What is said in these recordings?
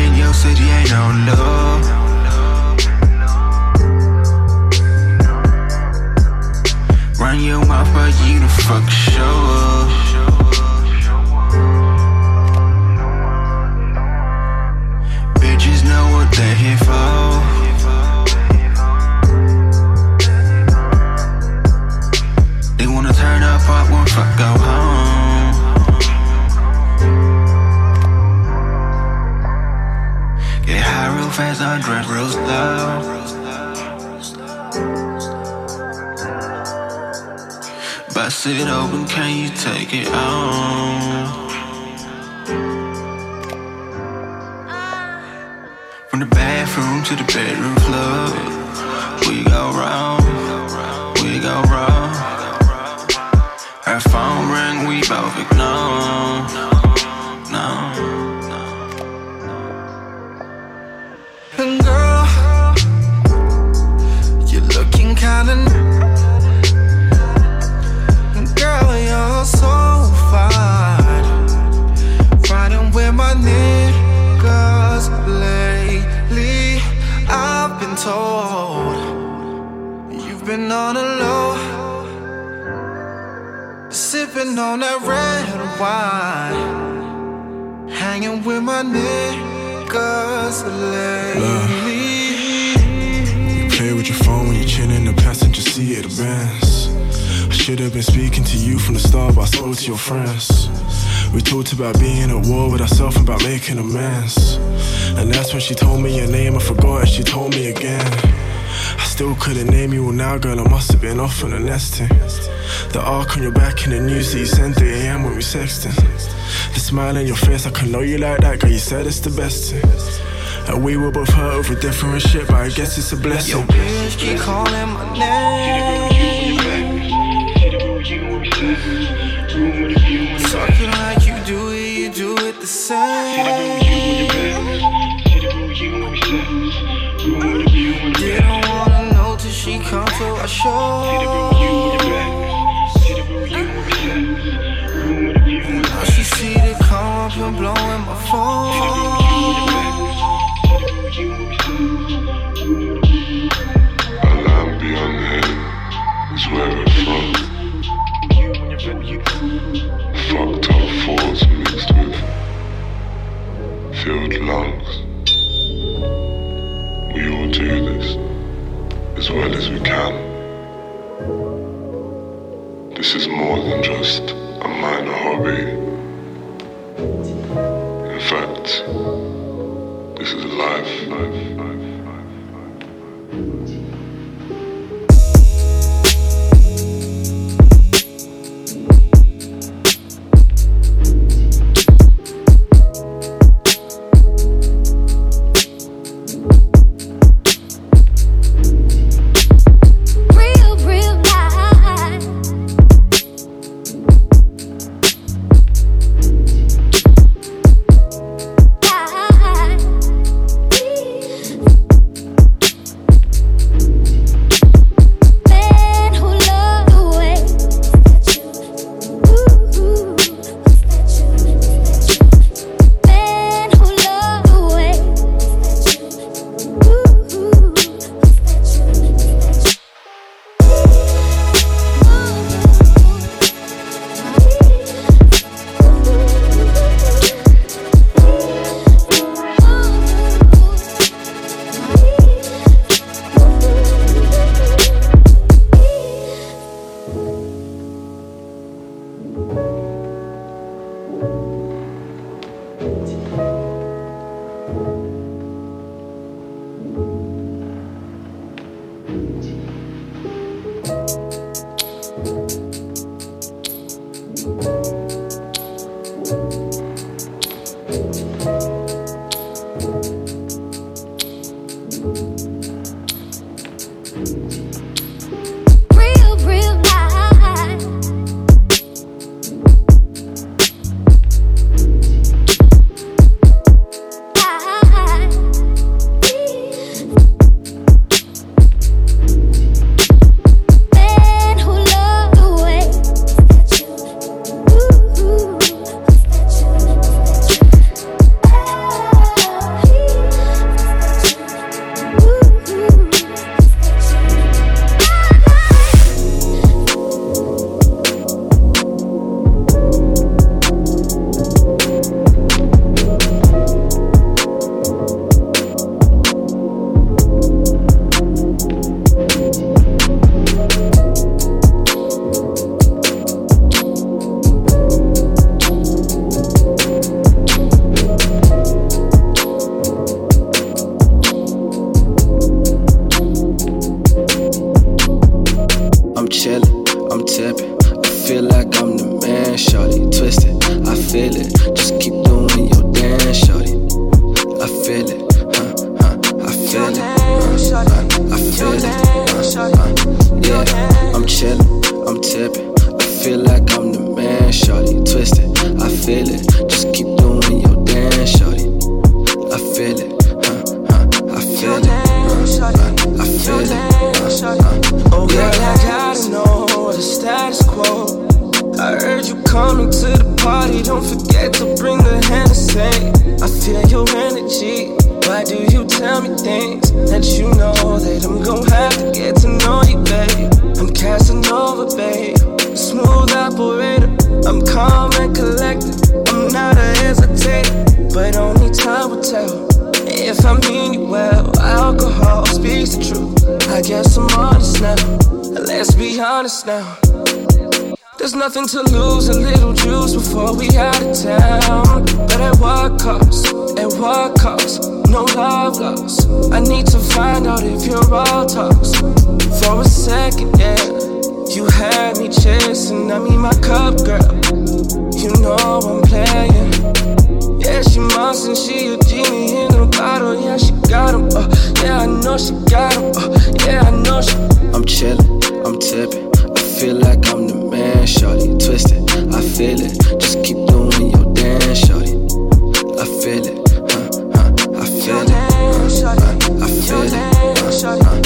In your city, ain't no love. Run your mouth, but you the fuck show up. Bitches know what they're here for. Fast, undress real slow. Bust it open, can you take it on? From the bathroom to the bedroom floor, we go wrong, we go wrong. Her phone ring, we both ignore. Passenger it advance. I should have been speaking to you from the start, but I spoke to your friends. We talked about being at war with ourselves and about making amends. And that's when she told me your name, I forgot and she told me again. I still couldn't name you, well now girl, I must have been off on a nesting. The arc on your back in the news that you sent 3 a.m. when we sexting. The smile on your face, I can know you like that, girl, you said it's the best thing. And we were both hurt over different shit, but I guess it's a blessing. Your bitch keep calling my name. Talking like you do it, you do it the same. Didn't wanna know till she come to our show. Now she see the come up and blowing my phone. Here 问题。Why do you tell me things that you know that I'm gonna have to get to know you, babe? I'm Casanova, babe. Smooth operator. I'm calm and collected. I'm not a hesitator, but only time will tell. If I mean you well, alcohol speaks the truth. I guess I'm honest now. Let's be honest now. There's nothing to lose, a little juice before we out of town. But at what cost? At what cost? No love lost. I need to find out if you're all toast. For a second, yeah. You had me chasing, I mean my cup, girl. You know I'm playing. Yeah, she mouse and she a genie in a bottle. Yeah, she got him. Uh, yeah, I know she got him. Uh, yeah, I know she. I'm chillin', I'm tipping. I feel like I'm the man, shorty. Twisted, I feel it. Just keep doing your dance, shorty. I feel it, huh, huh, I feel it, huh, huh, I feel it, huh, huh,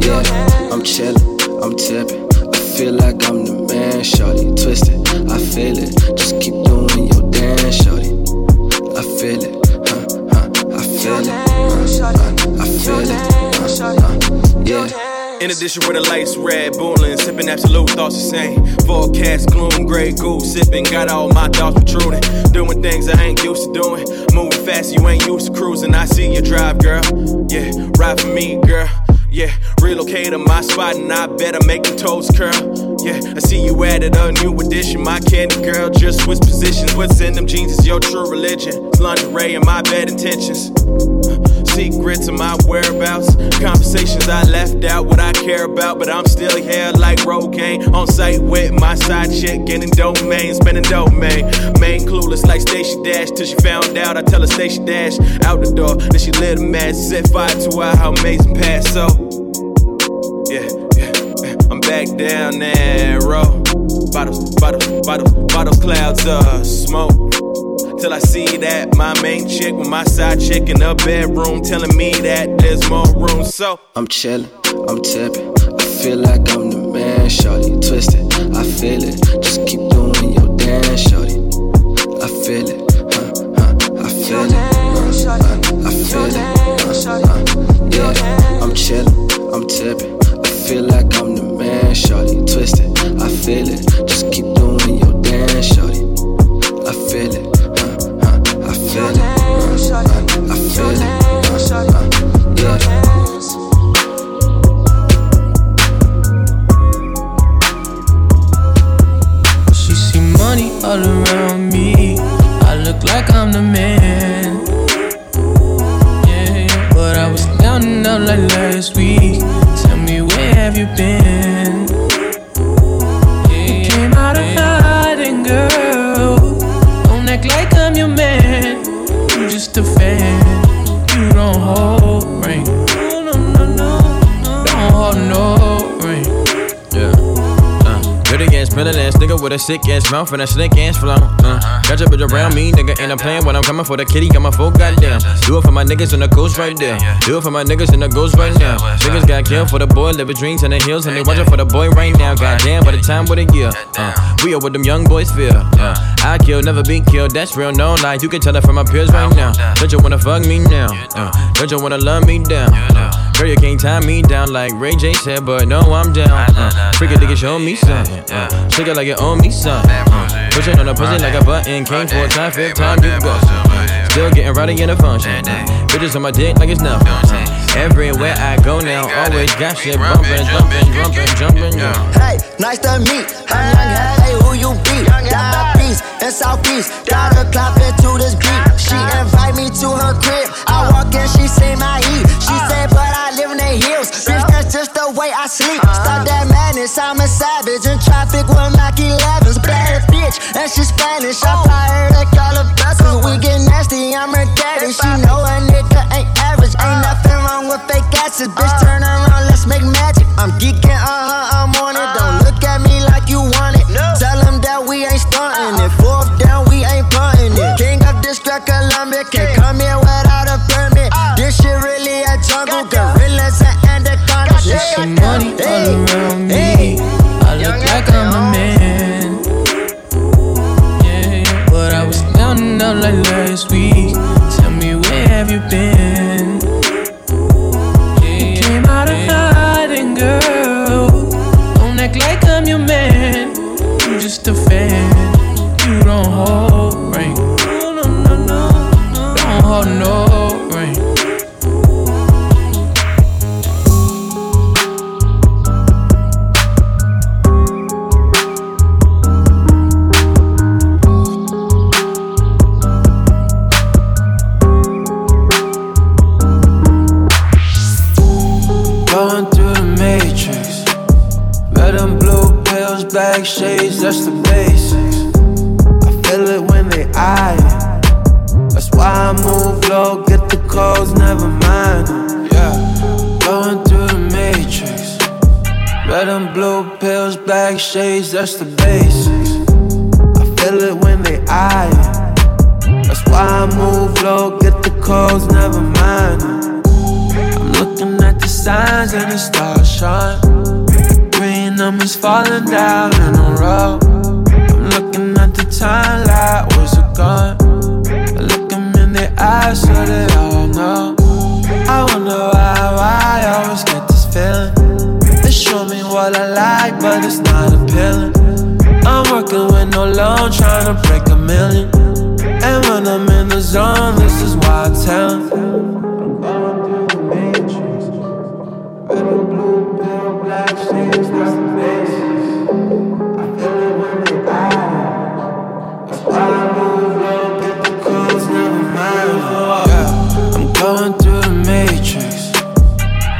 yeah. I'm chillin', I'm tipping. I feel like I'm the man, shorty. Twisted, I feel it. Just keep doing your dance, shorty. I feel it, huh, huh, I feel it, huh, huh, I feel it, huh, huh, yeah. In addition, where the lights red, booling, sipping absolute thoughts the same. Forecast, gloom, gray goose, sipping, got all my thoughts protruding. Doing things I ain't used to doing. Moving fast, you ain't used to cruising. I see you drive, girl. Yeah, ride for me, girl. Yeah, relocate to my spot and I better make them toes curl. Yeah, I see you added a new addition. My candy girl just switch positions. What's in them jeans is your true religion. It's lingerie and my bad intentions. Secrets of my whereabouts. Conversations I left out, what I care about. But I'm still here like Rogaine. On site with my side chick, getting domain, spending domain. Main clueless like Stacey Dash. Till she found out, I tell her Stacey Dash. Out the door, then she lit a match. Set fire to her, how amazing past. So, yeah, yeah. I'm back down narrow. Bottles, bottles, bottles, bottles, clouds of smoke. Till I see that my main chick with my side chick in the bedroom telling me that there's more room. So I'm chillin', I'm tipping. I feel like I'm the man, shorty. Twisted, I feel it. Just keep doing your dance, shorty. I feel it, huh, huh, I feel it, huh, huh, I feel it, huh, huh, yeah. I'm chillin', I'm tipping. I feel like I'm the man, shorty. Twisted, I feel it. With a sick ass mouth and a slick ass flow. Uh, got your bitch around me, nigga, ain't a plan when I'm coming for the kitty, got my full goddamn. Do it for my niggas in the ghost right there. Do it for my niggas in the ghost right now. Niggas got killed for the boy, living dreams in the hills, and they watching for the boy right now. Goddamn, by the time with a year. Uh, we are what them young boys feel. Uh, I kill, never be killed, that's real, no lie. You can tell it from my peers right now. Don't you wanna fuck me now? Uh, don't you wanna love me down? Uh, Girl, you can't tie me down like Ray J said, but no, I'm down. Uh, freak it, nigga, show me something. Uh, shake it like you owe me something. Uh, push on the pussy like a button. Came for a time, fifth time you go. Still getting rowdy in the function. Uh, bitches on my dick like it's nothing. Uh, everywhere I go now, always got shit bumping, jumping, jumping, jumping. Yeah. Hey, nice to meet. I'm young, hey, who you be? Down east and southeast. Got her clapping to this beat. She invite me to her crib. I walk in, she say my heat. She say, I sleep. Stop that madness, I'm a savage. In traffic with Mac 11s. Bad bitch, and she Spanish. I fly her to call her vessels. We get nasty, I'm her daddy. She know a nigga ain't average. Ain't nothing wrong with fake asses. Bitch, turn around, let's make magic. I'm geeking, uh huh, Oh no. The calls, never mind. Yeah, going through the matrix. Red and blue pills, black shades, that's the basics. I feel it when they eye it. That's why I move low, get the calls, never mind. I'm looking at the signs and the stars shine Green numbers falling down in a row. I'm looking at the time like, where's it gone? I the eyes all know.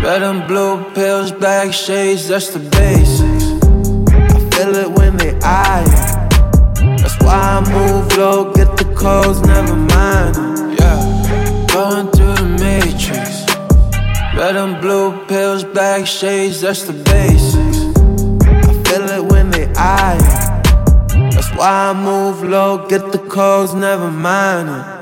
Red and blue pills, black shades, that's the basics. I feel it when they eye it. That's why I move low, get the codes, never mind. Yeah, going through the matrix. Red and blue pills, black shades, that's the basics. I feel it when they eye it. That's why I move low, get the codes, never mind it.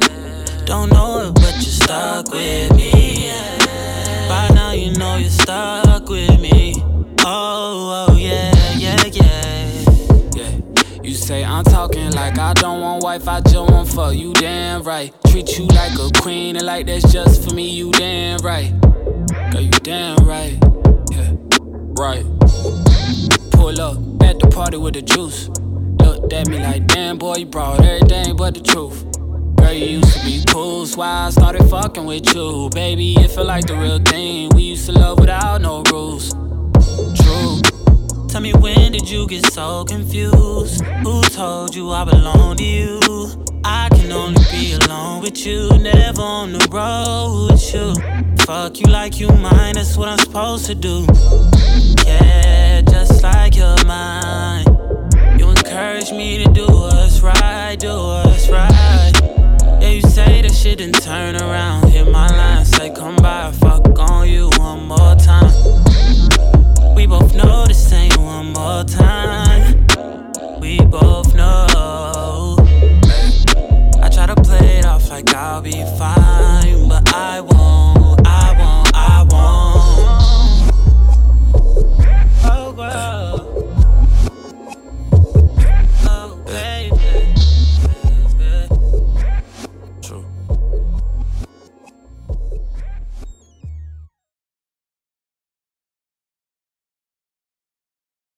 Don't know it, but you're stuck with me. By now you know you're stuck with me. Oh, oh yeah, yeah, yeah. Yeah. You say I'm talking like I don't want wife, I just want fuck. You damn right. Treat you like a queen and like that's just for me. You damn right. Girl, you damn right. Yeah, right. Pull up at the party with the juice. Looked at me like, damn boy, you brought everything but the truth do. it just like the real thing. we used to love without no rules. True. Tell me when did you get so confused? Who told you I belong to you? I can only be alone with you, never on the road with you. Fuck you like you mine. that's what I'm supposed to do. Yeah, just like your mind. You encourage me to do what's right, do what's right. Shit didn't turn around. Hit my line, say come by, fuck on you one more time. We both know this ain't one more time. We both know. I try to play it off like I'll be fine,